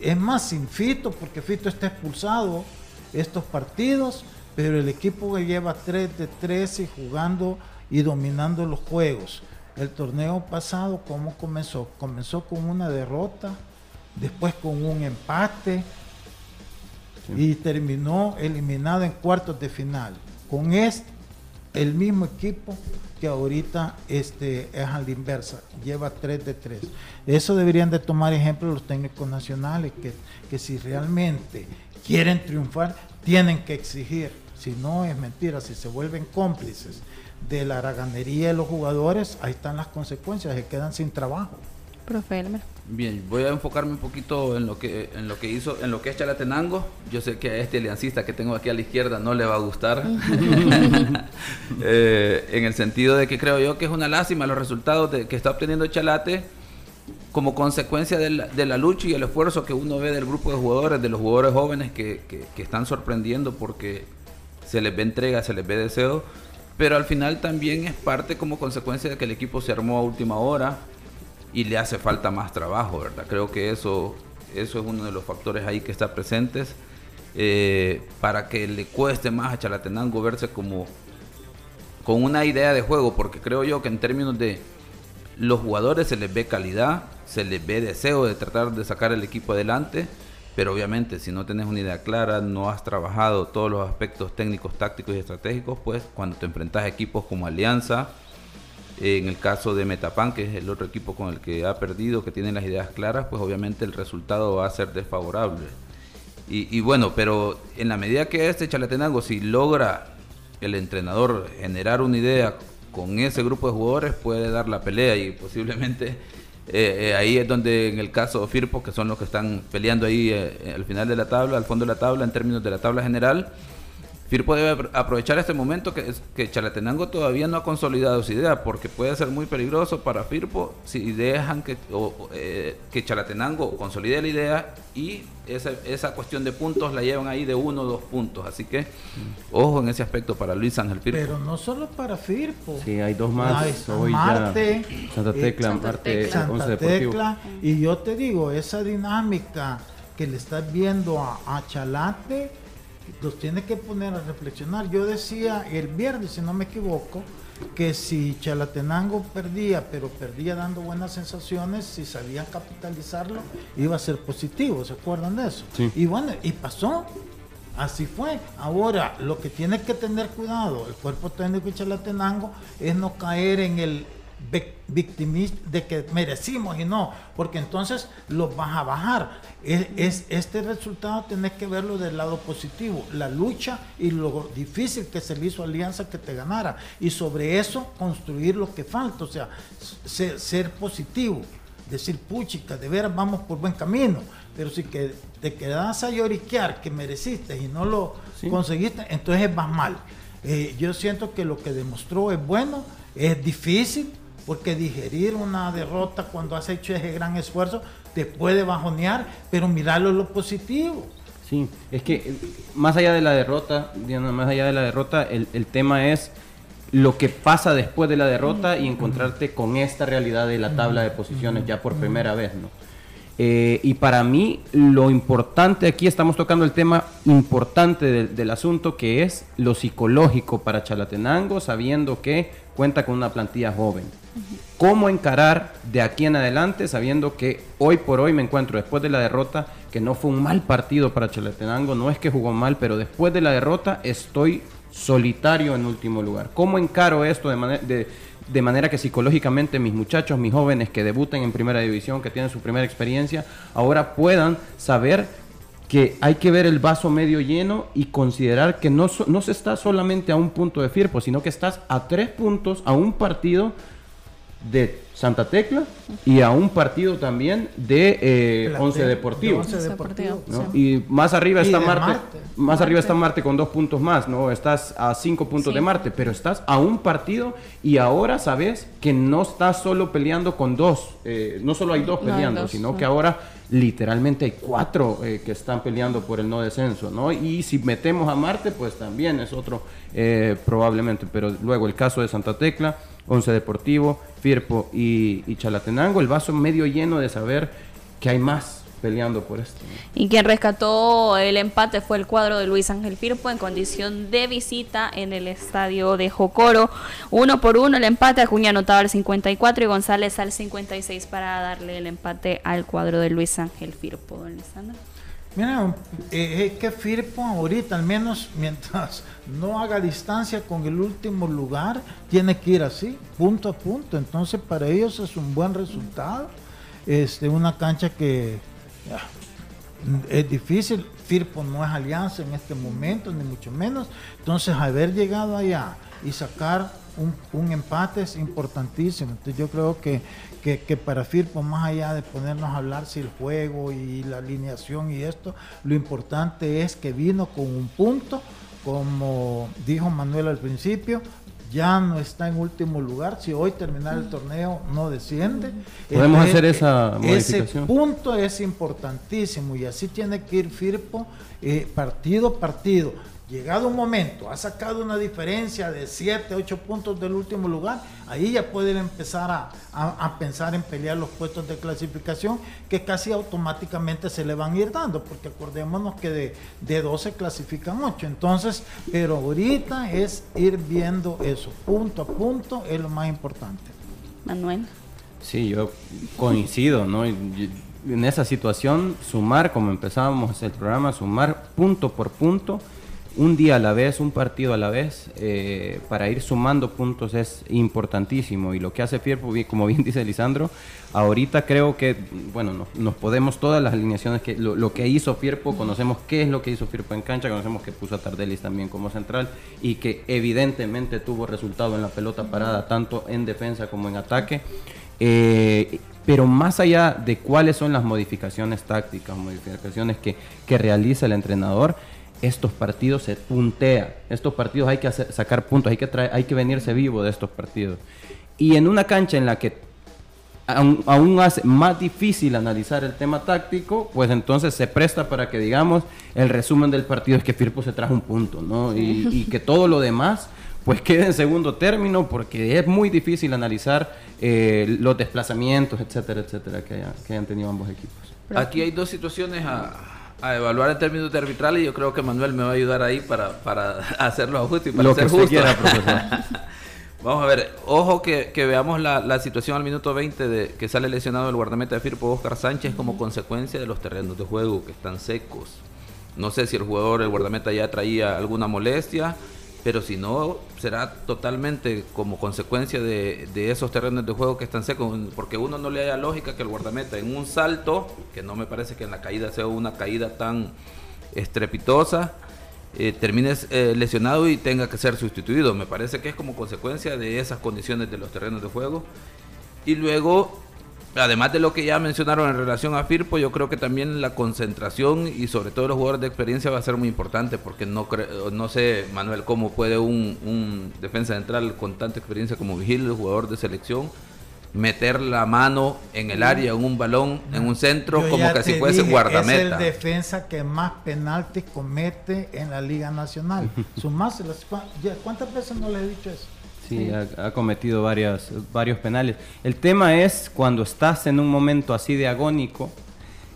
es más sin Fito, porque Fito está expulsado estos partidos, pero el equipo que lleva 3 de 13 jugando y dominando los juegos. El torneo pasado, ¿cómo comenzó? Comenzó con una derrota, después con un empate, y terminó eliminado en cuartos de final. Con este, el mismo equipo que ahorita este, es a la inversa, lleva 3 de 3. Eso deberían de tomar ejemplo los técnicos nacionales, que, que si realmente quieren triunfar, tienen que exigir. Si no, es mentira, si se vuelven cómplices de la haraganería de los jugadores, ahí están las consecuencias, se quedan sin trabajo. Profe Bien, voy a enfocarme un poquito en lo que en lo que hizo, en lo que es Chalatenango. Yo sé que a este aliancista que tengo aquí a la izquierda no le va a gustar. Eh, en el sentido de que creo yo que es una lástima los resultados de, que está obteniendo Chalate como consecuencia de la, lucha y el esfuerzo que uno ve del grupo de jugadores, de los jugadores jóvenes que, que están sorprendiendo porque se les ve entrega, se les ve deseo, pero al final también es parte como consecuencia de que el equipo se armó a última hora, y le hace falta más trabajo, ¿verdad? Creo que eso, eso es uno de los factores ahí que está presentes eh, para que le cueste más a Chalatenango verse como con una idea de juego, porque creo yo que en términos de los jugadores se les ve calidad, se les ve deseo de tratar de sacar el equipo adelante, pero obviamente si no tenés una idea clara, no has trabajado todos los aspectos técnicos, tácticos y estratégicos, pues cuando te enfrentas a equipos como Alianza, en el caso de Metapan, que es el otro equipo con el que ha perdido, que tiene las ideas claras, pues obviamente el resultado va a ser desfavorable. Y, bueno, pero en la medida que este Chalatenango, si logra el entrenador generar una idea con ese grupo de jugadores, puede dar la pelea y posiblemente eh, eh, ahí es donde en el caso de Firpo, que son los que están peleando ahí eh, al final de la tabla, al fondo de la tabla, en términos de la tabla general, Firpo debe aprovechar este momento que, que Chalatenango todavía no ha consolidado su idea, porque puede ser muy peligroso para Firpo si dejan que, eh, que Chalatenango consolide la idea y esa, esa cuestión de puntos la llevan ahí de uno o dos puntos. Así que ojo en ese aspecto para Luis Ángel Firpo. Pero no solo para Firpo. Sí, hay dos más. Marte, Santa Tecla, Marte, Santa Tecla. Y yo te digo, esa dinámica que le estás viendo a, a Chalate los tiene que poner a reflexionar. Yo decía el viernes, si no me equivoco, que si Chalatenango perdía, pero perdía dando buenas sensaciones, si sabían capitalizarlo, iba a ser positivo, ¿se acuerdan de eso? Y bueno, y pasó, así fue. Ahora, lo que tiene que tener cuidado el cuerpo técnico de Chalatenango es no caer en el de que merecimos y no, porque entonces los vas a bajar. Es, este resultado tenés que verlo del lado positivo, la lucha y lo difícil que se le hizo a Alianza que te ganara. Y sobre eso construir lo que falta, o sea, ser, positivo, decir, puchica, de veras vamos por buen camino. Pero si que te quedas a lloriquear que mereciste y no lo conseguiste, entonces vas mal. Eh, yo siento que lo que demostró es bueno, es difícil, porque digerir una derrota cuando has hecho ese gran esfuerzo te puede bajonear, pero mirarlo lo positivo. Sí, es que eh, más allá de la derrota, más allá de la derrota, el, el tema es lo que pasa después de la derrota y encontrarte con esta realidad de la tabla de posiciones ya por primera vez, ¿no? Eh, y para mí lo importante aquí, estamos tocando el tema importante del, asunto, que es lo psicológico para Chalatenango, sabiendo que cuenta con una plantilla joven. ¿Cómo encarar de aquí en adelante, sabiendo que hoy por hoy me encuentro después de la derrota, que no fue un mal partido para Chalatenango, no es que jugó mal, pero después de la derrota estoy solitario en último lugar. ¿Cómo encaro esto de manera... De, manera que psicológicamente mis muchachos, mis jóvenes que debuten en primera división, que tienen su primera experiencia, ahora puedan saber que hay que ver el vaso medio lleno y considerar que no, no se está solamente a un punto de Firpo, sino que estás a tres puntos, a un partido de Santa Tecla y a un partido también de eh, Once Deportivo. Y más arriba está Marte, Más arriba está Marte con dos puntos más, ¿no? Estás a cinco puntos de Marte, pero estás a un partido y ahora sabes que no estás solo peleando con dos, eh, no solo hay dos peleando, sino que ahora literalmente hay cuatro eh, que están peleando por el no descenso, ¿no? Y si metemos a Marte, pues también es otro probablemente, pero luego el caso de Santa Tecla Once Deportivo, Firpo y, Chalatenango, el vaso medio lleno de saber que hay más peleando por esto. Y quien rescató el empate fue el cuadro de Luis Ángel Firpo en condición de visita en el estadio de Jocoro. Uno por uno el empate, Acuña anotaba al 54 y González al 56 para darle el empate al cuadro de Luis Ángel Firpo, don Lisandro. Mira, eh, es que Firpo ahorita, al menos mientras no haga distancia con el último lugar, tiene que ir así, punto a punto. Entonces para ellos es un buen resultado. Este, una cancha que es difícil. Firpo no es alianza en este momento, ni mucho menos. Entonces haber llegado allá y sacar un, un empate es importantísimo. Entonces yo creo que que, para Firpo, más allá de ponernos a hablar si el juego y la alineación y esto, lo importante es que vino con un punto, como dijo Manuel al principio, ya no está en último lugar. Si hoy terminar el torneo no desciende. Podemos hacer esa modificación. Ese punto es importantísimo y así tiene que ir Firpo eh, partido a partido llegado un momento, ha sacado una diferencia de 7, 8 puntos del último lugar, ahí ya pueden empezar a, pensar en pelear los puestos de clasificación que casi automáticamente se le van a ir dando, porque acordémonos que de, de 12 clasifican 8. Entonces, pero ahorita es ir viendo eso, punto a punto, es lo más importante. Manuel. Sí, yo coincido, ¿no? En esa situación, sumar, como empezábamos el programa, sumar punto por punto un día a la vez, un partido a la vez, eh, para ir sumando puntos es importantísimo. Y lo que hace Fierpo, como bien dice Lisandro, ahorita creo que, bueno, nos podemos todas las alineaciones, que lo, que hizo Fierpo, conocemos qué es lo que hizo Fierpo en cancha, conocemos que puso a Tardelis también como central y que evidentemente tuvo resultado en la pelota parada, tanto en defensa como en ataque. Eh, pero más allá de cuáles son las modificaciones tácticas, modificaciones que realiza el entrenador, estos partidos se puntea. Estos partidos hay que sacar puntos, hay que, hay que venirse vivo de estos partidos. Y en una cancha en la que aún, hace más difícil analizar el tema táctico, pues entonces se presta para que digamos el resumen del partido es que Firpo se trajo un punto, ¿no? Y, que todo lo demás pues quede en segundo término porque es muy difícil analizar eh, los desplazamientos, etcétera, etcétera, que, que hayan tenido ambos equipos. Aquí hay dos situaciones a a evaluar en términos de arbitral y yo creo que Manuel me va a ayudar ahí para, para hacerlo justo y para Lo ser que justo. Quiera, profesor. Vamos a ver, ojo que, que veamos la, la, situación al minuto 20 de que sale lesionado el guardameta de Firpo Oscar Sánchez como consecuencia de los terrenos de juego que están secos. No sé si el jugador, el guardameta ya traía alguna molestia pero si no, será totalmente como consecuencia de, esos terrenos de juego que están secos, porque uno no le haya lógica que el guardameta en un salto, que no me parece que en la caída sea una caída tan estrepitosa, eh, termine eh, lesionado y tenga que ser sustituido. Me parece que es como consecuencia de esas condiciones de los terrenos de juego. Y luego además de lo que ya mencionaron en relación a Firpo, yo creo que también la concentración y sobre todo los jugadores de experiencia va a ser muy importante porque no no sé, Manuel, cómo puede un, defensa central con tanta experiencia como Vigil, el jugador de selección, meter la mano en el área, en un balón, en un centro, como que si fuese guardameta. Es el defensa que más penaltis comete en la Liga Nacional. ¿Cuántas veces no le he dicho eso? Sí, Ha, cometido varias, varios penales. El tema es cuando estás en un momento así de agónico,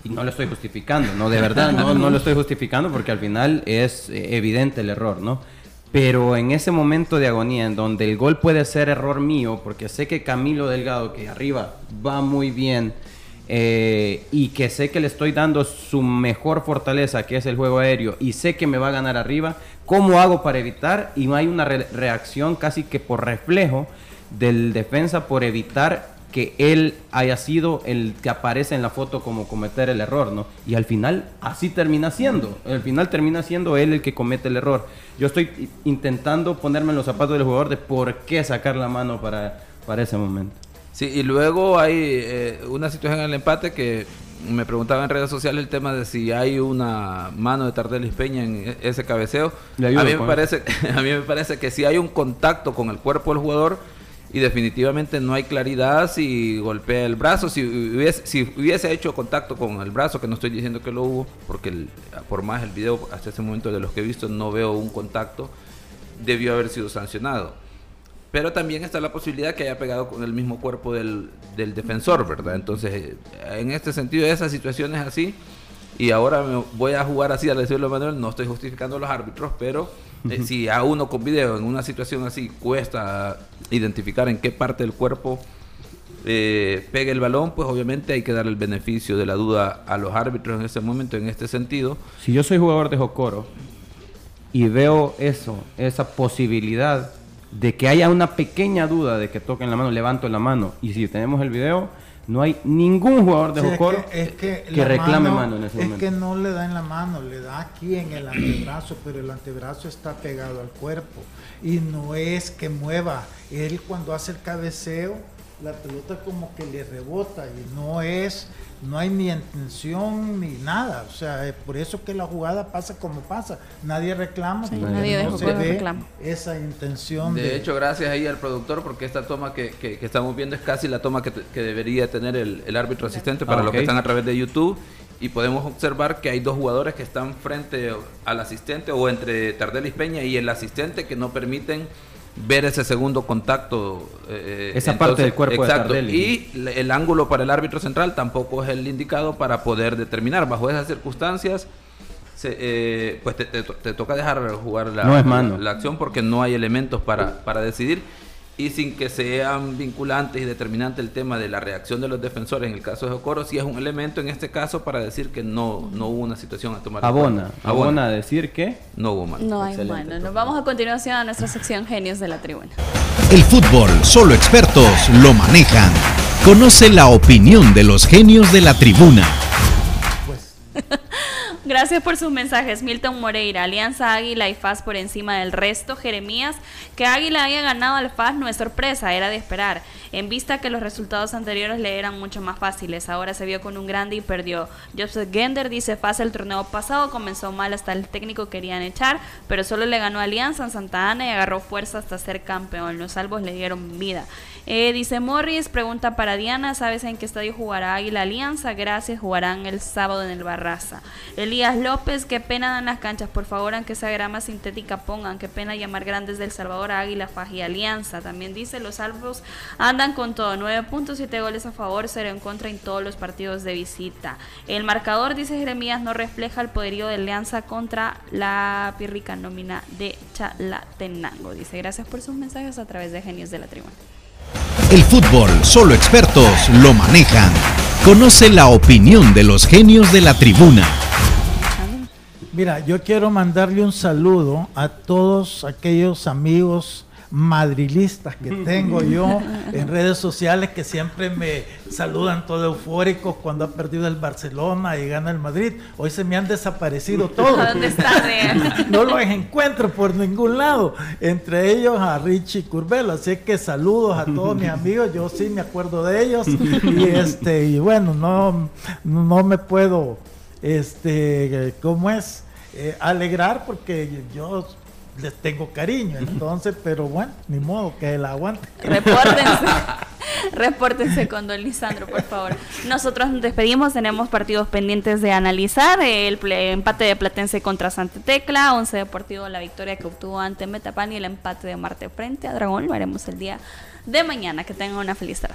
y no lo estoy justificando, no, de verdad, no, no lo estoy justificando porque al final es eh, evidente el error, ¿no? Pero en ese momento de agonía, en donde el gol puede ser error mío, porque sé que Camilo Delgado, que arriba va muy bien, eh, y que sé que le estoy dando su mejor fortaleza, que es el juego aéreo, y sé que me va a ganar arriba, ¿cómo hago para evitar? Y hay una reacción casi que por reflejo del defensa por evitar que él haya sido el que aparece en la foto como cometer el error, ¿no? Y al final así termina siendo, al final termina siendo él el que comete el error. Yo estoy intentando ponerme en los zapatos del jugador de por qué sacar la mano para, para ese momento. Sí, y luego hay eh, una situación en el empate que me preguntaba en redes sociales el tema de si hay una mano de Tardelis Peña en ese cabeceo. a mí, me parece, a mí me parece que si hay un contacto con el cuerpo del jugador, y definitivamente no hay claridad si golpea el brazo, si hubiese, si hubiese hecho contacto con el brazo, que no estoy diciendo que lo hubo, porque por más el video hasta ese momento de los que he visto no veo un contacto, debió haber sido sancionado. Pero también está la posibilidad que haya pegado con el mismo cuerpo del, del defensor, ¿verdad? Entonces, en este sentido, esas situaciones así, y ahora me voy a jugar así al decirlo Manuel, no estoy justificando a los árbitros, pero eh, si a uno con video en una situación así cuesta identificar en qué parte del cuerpo eh, pega el balón, pues obviamente hay que dar el beneficio de la duda a los árbitros en ese momento, en este sentido. Si yo soy jugador de Jocoro y veo eso, esa posibilidad de que haya una pequeña duda de que toquen la mano, levanto la mano, y si tenemos el video, no hay ningún jugador de Jocoro que, reclame mano, en ese momento. Es que no le da en la mano, le da aquí en el antebrazo, pero el antebrazo está pegado al cuerpo. Y no es que mueva. Él cuando hace el cabeceo, la pelota como que le rebota y no es no hay ni intención ni nada. O sea, es por eso que la jugada pasa como pasa. Nadie reclama, nadie no se ve esa intención. De, hecho, gracias ahí al productor, porque esta toma que, que, estamos viendo es casi la toma que, que debería tener el, el árbitro asistente para ah, los que están a través de YouTube. Y podemos observar que hay dos jugadores que están frente al asistente o entre Tardelis Peña y el asistente que no permiten ver ese segundo contacto. Eh, Esa parte del cuerpo exacto, Y el ángulo para el árbitro central tampoco es el indicado para poder determinar. Bajo esas circunstancias, eh, pues te, toca dejar jugar la, la, acción porque no hay elementos para, para decidir y sin que sean vinculantes y determinantes el tema de la reacción de los defensores en el caso de Jocoro, sí es un elemento en este caso para decir que no, no hubo una situación a tomar Abona, abona a decir que no hubo mano. No hay mano. Nos vamos a continuación a nuestra sección Genios de la Tribuna. El fútbol, solo expertos lo manejan. Conoce la opinión de los genios de la tribuna. Pues. Gracias por sus mensajes, Milton Moreira. Alianza Águila y FAS por encima del resto. Jeremías, que Águila haya ganado al FAS no es sorpresa, era de esperar. En vista que los resultados anteriores le eran mucho más fáciles. Ahora se vio con un grande y perdió. Joseph Gender dice: FAS el torneo pasado comenzó mal, hasta el técnico querían echar, pero solo le ganó Alianza en Santa Ana y agarró fuerza hasta ser campeón. Los salvos le dieron vida. Eh, dice Morris: pregunta para Diana: ¿sabes en qué estadio jugará Águila Alianza? Gracias, jugarán el sábado en el Barraza. El Elías López, qué pena dan las canchas, por favor, aunque sea grama sintética pongan, qué pena llamar grandes del Salvador a Águila, Faj Alianza. También dice, los salvos andan con todo, 9.7 goles a favor, 0 en contra en todos los partidos de visita. El marcador, dice Jeremías, no refleja el poderío de Alianza contra la pirrica nómina de Chalatenango. Dice, gracias por sus mensajes a través de Genios de la Tribuna. El fútbol, solo expertos lo manejan. Conoce la opinión de los genios de la tribuna. Mira, yo quiero mandarle un saludo a todos aquellos amigos madrilistas que tengo yo en redes sociales que siempre me saludan todo eufóricos cuando ha perdido el Barcelona y gana el Madrid. Hoy se me han desaparecido todos. ¿Dónde están? no los encuentro por ningún lado. Entre ellos a Richie Curbelo. Así que saludos a todos mis amigos. Yo sí me acuerdo de ellos. Y este, y bueno, no, no me puedo, este, ¿cómo es? Eh, alegrar porque yo les tengo cariño, entonces, pero bueno, ni modo que la aguante. Repórtense. Repórtense con don Lisandro, por favor. Nosotros nos despedimos, tenemos partidos pendientes de analizar. El empate de Platense contra Santa Tecla, Once Deportivo, la victoria que obtuvo ante Metapan y el empate de Marte frente a Dragón. Lo haremos el día de mañana. Que tengan una feliz tarde.